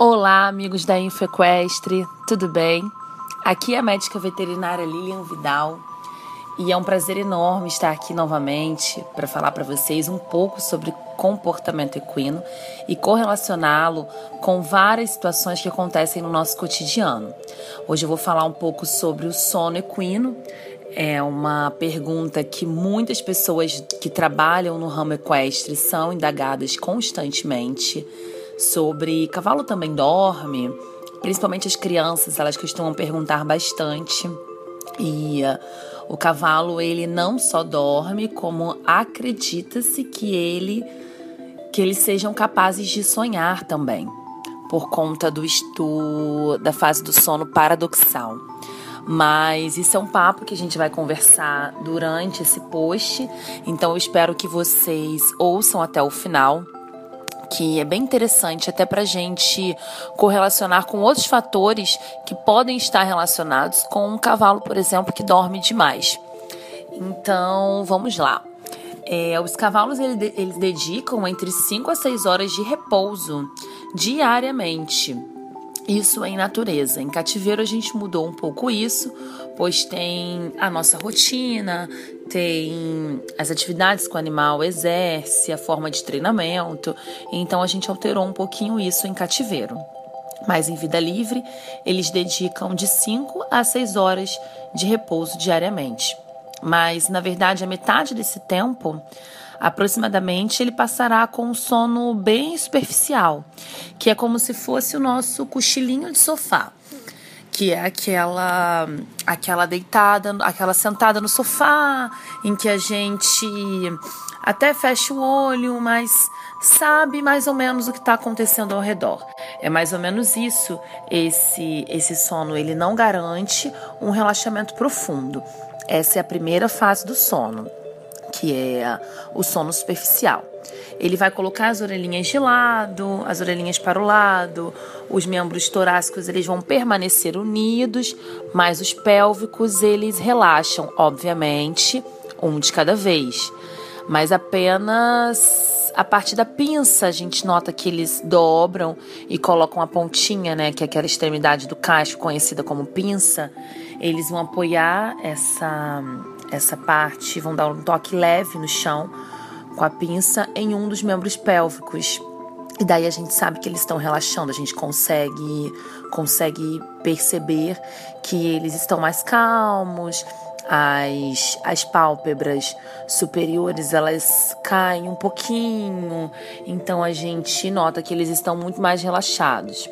Olá, amigos da InfoEquestre, tudo bem? Aqui é a médica veterinária Lilian Vidal e é um prazer enorme estar aqui novamente para falar para vocês um pouco sobre comportamento equino e correlacioná-lo com várias situações que acontecem no nosso cotidiano. Hoje eu vou falar um pouco sobre o sono equino. É uma pergunta que muitas pessoas que trabalham no ramo equestre são indagadas constantemente sobre cavalo também dorme, principalmente as crianças, elas costumam perguntar bastante. E uh, o cavalo ele não só dorme, como acredita-se que ele que eles sejam capazes de sonhar também, por conta do, do da fase do sono paradoxal. Mas isso é um papo que a gente vai conversar durante esse post, então eu espero que vocês ouçam até o final que é bem interessante até para a gente correlacionar com outros fatores que podem estar relacionados com um cavalo, por exemplo, que dorme demais. Então, vamos lá. É, os cavalos eles dedicam entre 5 a 6 horas de repouso diariamente. Isso em natureza. Em cativeiro a gente mudou um pouco isso, pois tem a nossa rotina, tem as atividades que o animal exerce, a forma de treinamento. Então a gente alterou um pouquinho isso em cativeiro. Mas em vida livre, eles dedicam de 5 a 6 horas de repouso diariamente. Mas, na verdade, a metade desse tempo aproximadamente, ele passará com um sono bem superficial, que é como se fosse o nosso cochilinho de sofá, que é aquela aquela deitada, aquela sentada no sofá, em que a gente até fecha o olho, mas sabe mais ou menos o que está acontecendo ao redor. É mais ou menos isso. Esse esse sono ele não garante um relaxamento profundo. Essa é a primeira fase do sono que é o sono superficial. Ele vai colocar as orelhinhas de lado, as orelhinhas para o lado, os membros torácicos eles vão permanecer unidos, mas os pélvicos eles relaxam, obviamente, um de cada vez. Mas apenas a parte da pinça a gente nota que eles dobram e colocam a pontinha, né, que é aquela extremidade do casco conhecida como pinça. Eles vão apoiar essa essa parte, vão dar um toque leve no chão com a pinça em um dos membros pélvicos. E daí a gente sabe que eles estão relaxando, a gente consegue consegue perceber que eles estão mais calmos, as, as pálpebras superiores elas caem um pouquinho, então a gente nota que eles estão muito mais relaxados.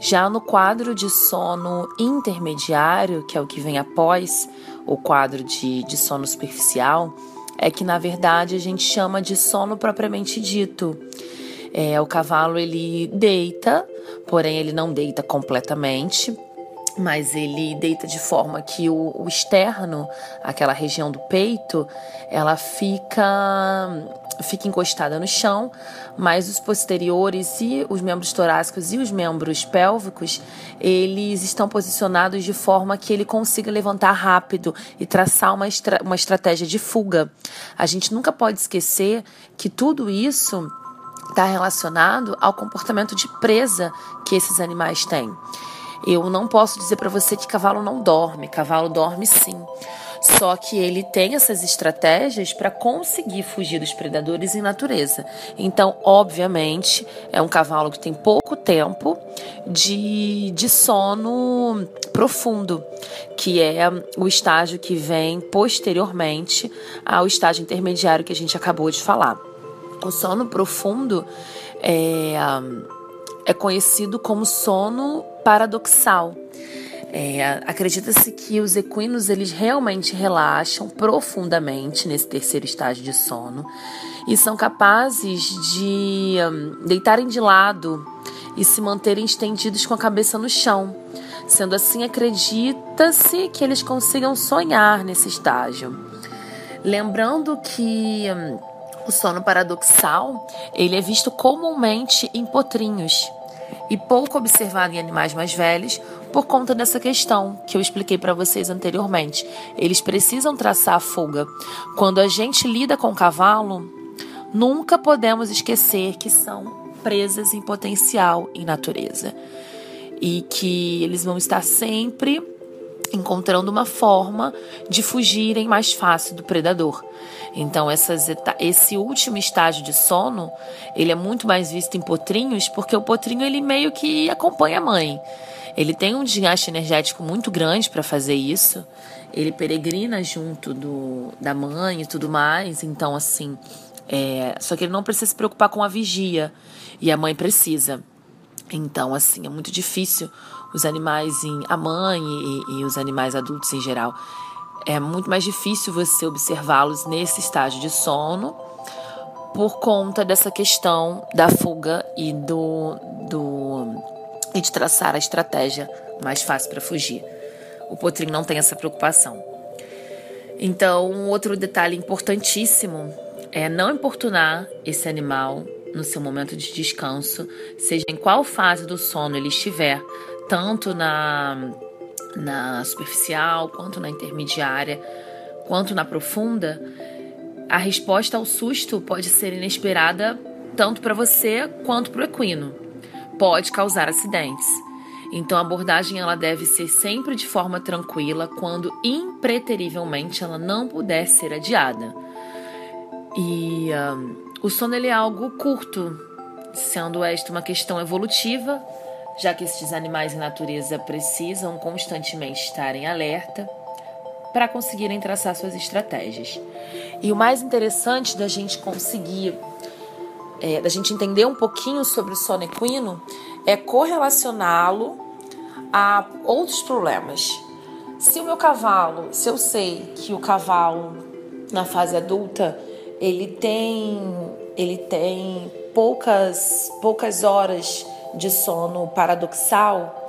Já no quadro de sono intermediário, que é o que vem após o quadro de, de sono superficial, é que na verdade a gente chama de sono propriamente dito. É, o cavalo ele deita, porém ele não deita completamente, mas ele deita de forma que o, o externo, aquela região do peito, ela fica fica encostada no chão, mas os posteriores e os membros torácicos e os membros pélvicos, eles estão posicionados de forma que ele consiga levantar rápido e traçar uma, estra uma estratégia de fuga. A gente nunca pode esquecer que tudo isso está relacionado ao comportamento de presa que esses animais têm. Eu não posso dizer para você que cavalo não dorme, cavalo dorme sim. Só que ele tem essas estratégias para conseguir fugir dos predadores em natureza. Então, obviamente, é um cavalo que tem pouco tempo de, de sono profundo, que é o estágio que vem posteriormente ao estágio intermediário que a gente acabou de falar. O sono profundo é, é conhecido como sono paradoxal. É, Acredita-se que os equinos eles realmente relaxam profundamente nesse terceiro estágio de sono e são capazes de um, deitarem de lado e se manterem estendidos com a cabeça no chão. Sendo assim, acredita-se que eles consigam sonhar nesse estágio. Lembrando que hum, o sono paradoxal ele é visto comumente em potrinhos e pouco observado em animais mais velhos por conta dessa questão que eu expliquei para vocês anteriormente. Eles precisam traçar a fuga. Quando a gente lida com o cavalo, nunca podemos esquecer que são presas em potencial em natureza e que eles vão estar sempre encontrando uma forma de fugirem mais fácil do predador. Então, essas, esse último estágio de sono, ele é muito mais visto em potrinhos, porque o potrinho ele meio que acompanha a mãe. Ele tem um desgaste energético muito grande para fazer isso. Ele peregrina junto do, da mãe e tudo mais. Então, assim, é, só que ele não precisa se preocupar com a vigia e a mãe precisa. Então, assim, é muito difícil os animais, em, a mãe e, e os animais adultos em geral, é muito mais difícil você observá-los nesse estágio de sono por conta dessa questão da fuga e do, do e de traçar a estratégia mais fácil para fugir. O potrinho não tem essa preocupação. Então, um outro detalhe importantíssimo é não importunar esse animal no seu momento de descanso, seja em qual fase do sono ele estiver, tanto na, na superficial, quanto na intermediária, quanto na profunda, a resposta ao susto pode ser inesperada tanto para você quanto para o equino. Pode causar acidentes. Então a abordagem ela deve ser sempre de forma tranquila quando impreterivelmente ela não puder ser adiada. E um, o sono ele é algo curto, sendo esta uma questão evolutiva já que estes animais em natureza precisam constantemente estar em alerta para conseguirem traçar suas estratégias. E o mais interessante da gente conseguir, é, da gente entender um pouquinho sobre o sono equino, é correlacioná-lo a outros problemas. Se o meu cavalo, se eu sei que o cavalo na fase adulta ele tem ele tem poucas poucas horas de sono paradoxal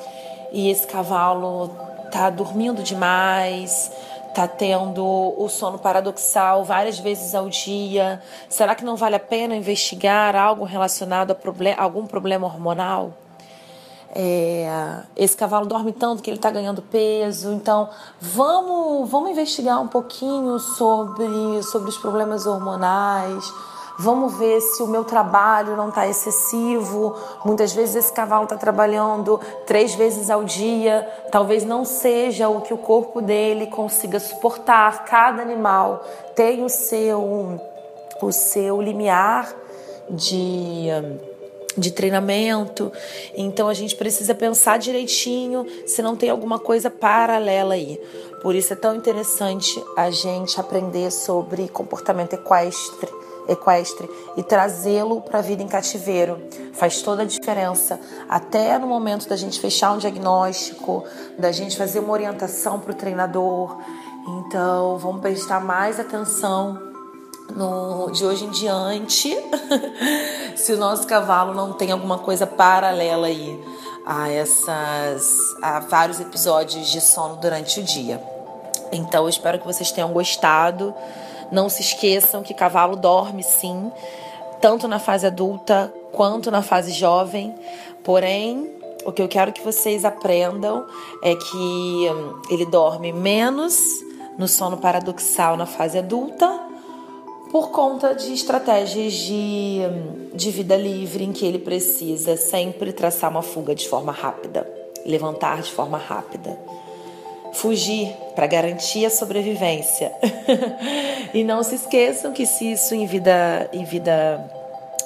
e esse cavalo tá dormindo demais, tá tendo o sono paradoxal várias vezes ao dia. Será que não vale a pena investigar algo relacionado a problem algum problema hormonal? É, esse cavalo dorme tanto que ele está ganhando peso, então vamos, vamos investigar um pouquinho sobre, sobre os problemas hormonais Vamos ver se o meu trabalho não está excessivo. Muitas vezes esse cavalo está trabalhando três vezes ao dia. Talvez não seja o que o corpo dele consiga suportar. Cada animal tem o seu, o seu limiar de de treinamento. Então a gente precisa pensar direitinho se não tem alguma coisa paralela aí. Por isso é tão interessante a gente aprender sobre comportamento equestre equestre e trazê-lo para a vida em cativeiro. Faz toda a diferença. Até no momento da gente fechar um diagnóstico, da gente fazer uma orientação para o treinador. Então, vamos prestar mais atenção no, de hoje em diante se o nosso cavalo não tem alguma coisa paralela aí a essas a vários episódios de sono durante o dia. Então, eu espero que vocês tenham gostado. Não se esqueçam que cavalo dorme sim, tanto na fase adulta quanto na fase jovem. Porém, o que eu quero que vocês aprendam é que hum, ele dorme menos no sono paradoxal na fase adulta por conta de estratégias de, hum, de vida livre em que ele precisa sempre traçar uma fuga de forma rápida, levantar de forma rápida fugir para garantir a sobrevivência. e não se esqueçam que se isso em vida, em vida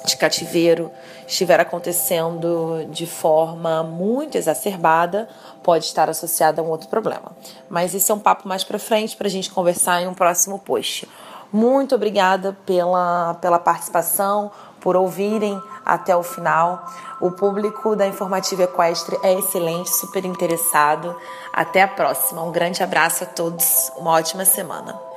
de cativeiro estiver acontecendo de forma muito exacerbada, pode estar associado a um outro problema. Mas isso é um papo mais para frente para a gente conversar em um próximo post. Muito obrigada pela, pela participação, por ouvirem até o final. O público da Informativa Equestre é excelente, super interessado. Até a próxima. Um grande abraço a todos. Uma ótima semana.